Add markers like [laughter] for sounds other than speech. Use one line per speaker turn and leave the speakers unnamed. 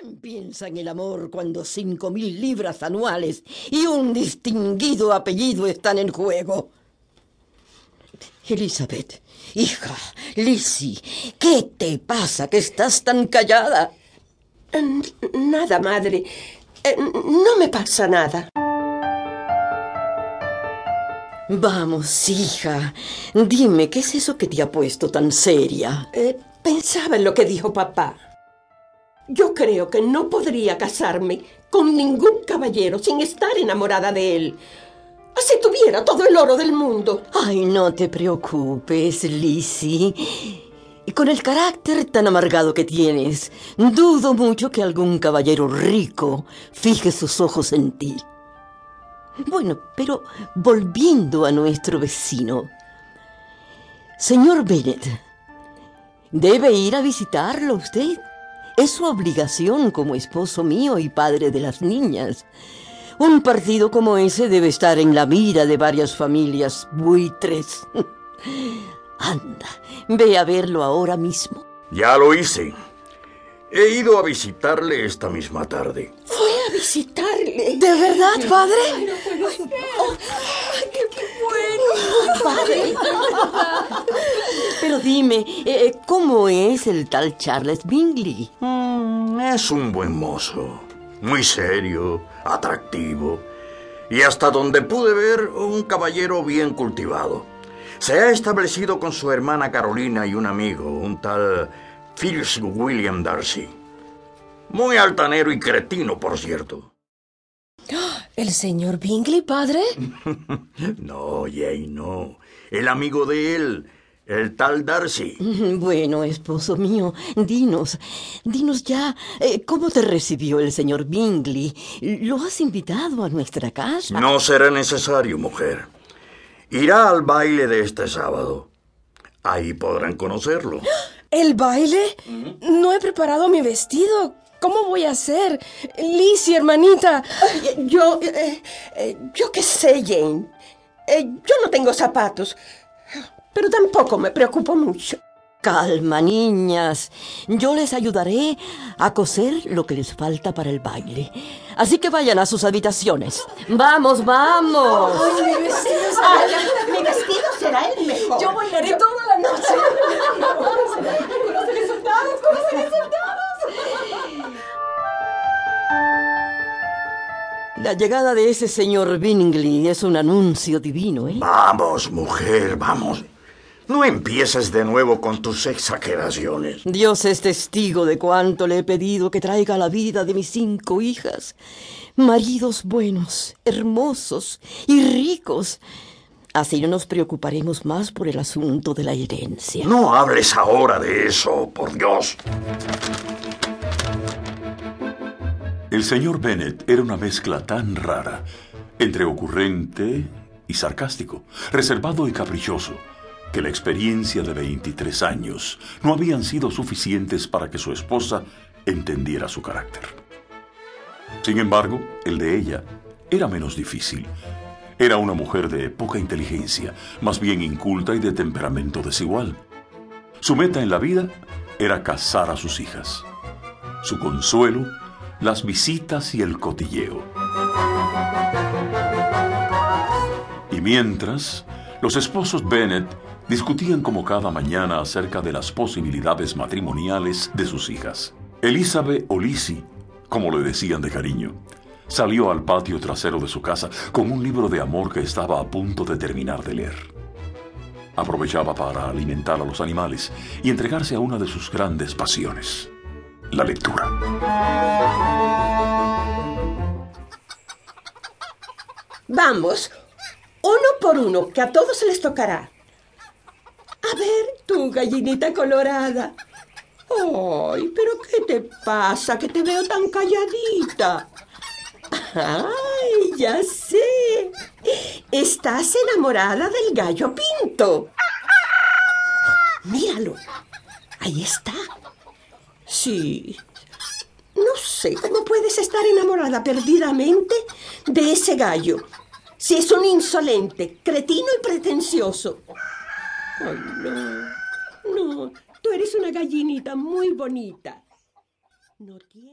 ¿Quién piensa en el amor cuando cinco mil libras anuales y un distinguido apellido están en juego? Elizabeth, hija, Lizzie, ¿qué te pasa que estás tan callada?
Nada, madre. Eh, no me pasa nada.
Vamos, hija, dime, ¿qué es eso que te ha puesto tan seria?
Eh, pensaba en lo que dijo papá. Yo creo que no podría casarme con ningún caballero sin estar enamorada de él. Así tuviera todo el oro del mundo.
Ay, no te preocupes, Lizzie. Y con el carácter tan amargado que tienes, dudo mucho que algún caballero rico fije sus ojos en ti. Bueno, pero volviendo a nuestro vecino. Señor Bennett, debe ir a visitarlo usted. Es su obligación como esposo mío y padre de las niñas. Un partido como ese debe estar en la mira de varias familias buitres. [laughs] Anda, ve a verlo ahora mismo.
Ya lo hice. He ido a visitarle esta misma tarde.
Fue a visitarle.
¿De verdad, padre?
Ay, qué, bueno. Padre.
Dime, eh, ¿cómo es el tal Charles Bingley?
Mm, es un buen mozo. Muy serio, atractivo. Y hasta donde pude ver, un caballero bien cultivado. Se ha establecido con su hermana Carolina y un amigo, un tal William Darcy. Muy altanero y cretino, por cierto.
¿El señor Bingley, padre? [laughs]
no, Jane, no. El amigo de él, el tal Darcy.
Bueno, esposo mío, dinos, dinos ya, eh, ¿cómo te recibió el señor Bingley? ¿Lo has invitado a nuestra casa?
No será necesario, mujer. Irá al baile de este sábado. Ahí podrán conocerlo.
¿El baile? No he preparado mi vestido. ¿Cómo voy a hacer? Lizzie, hermanita.
Yo, eh, eh, yo qué sé, Jane. Yo no tengo zapatos, pero tampoco me preocupo mucho.
Calma, niñas. Yo les ayudaré a coser lo que les falta para el baile. Así que vayan a sus habitaciones. Vamos, vamos.
Ay, mi vestido
será, mi vestido será el mejor.
Yo bailaré toda la noche. [laughs]
con los resultados, con los resultados.
La llegada de ese señor Bingley es un anuncio divino, ¿eh?
Vamos, mujer, vamos. No empieces de nuevo con tus exageraciones.
Dios es testigo de cuánto le he pedido que traiga a la vida de mis cinco hijas maridos buenos, hermosos y ricos. Así no nos preocuparemos más por el asunto de la herencia.
No hables ahora de eso, por Dios.
El señor Bennet era una mezcla tan rara entre ocurrente y sarcástico, reservado y caprichoso que la experiencia de 23 años no habían sido suficientes para que su esposa entendiera su carácter. Sin embargo, el de ella era menos difícil. Era una mujer de poca inteligencia, más bien inculta y de temperamento desigual. Su meta en la vida era casar a sus hijas. Su consuelo, las visitas y el cotilleo. Y mientras, los esposos Bennett discutían como cada mañana acerca de las posibilidades matrimoniales de sus hijas. Elizabeth o como le decían de cariño, salió al patio trasero de su casa con un libro de amor que estaba a punto de terminar de leer. Aprovechaba para alimentar a los animales y entregarse a una de sus grandes pasiones, la lectura.
Vamos, uno por uno, que a todos les tocará. A ver, tu gallinita colorada. Ay, pero ¿qué te pasa? Que te veo tan calladita. Ay, ya sé. Estás enamorada del gallo pinto. Míralo. Ahí está. Sí. No sé cómo puedes estar enamorada perdidamente de ese gallo. Si es un insolente, cretino y pretencioso. Ay, no. No, tú eres una gallinita muy bonita. No tiene...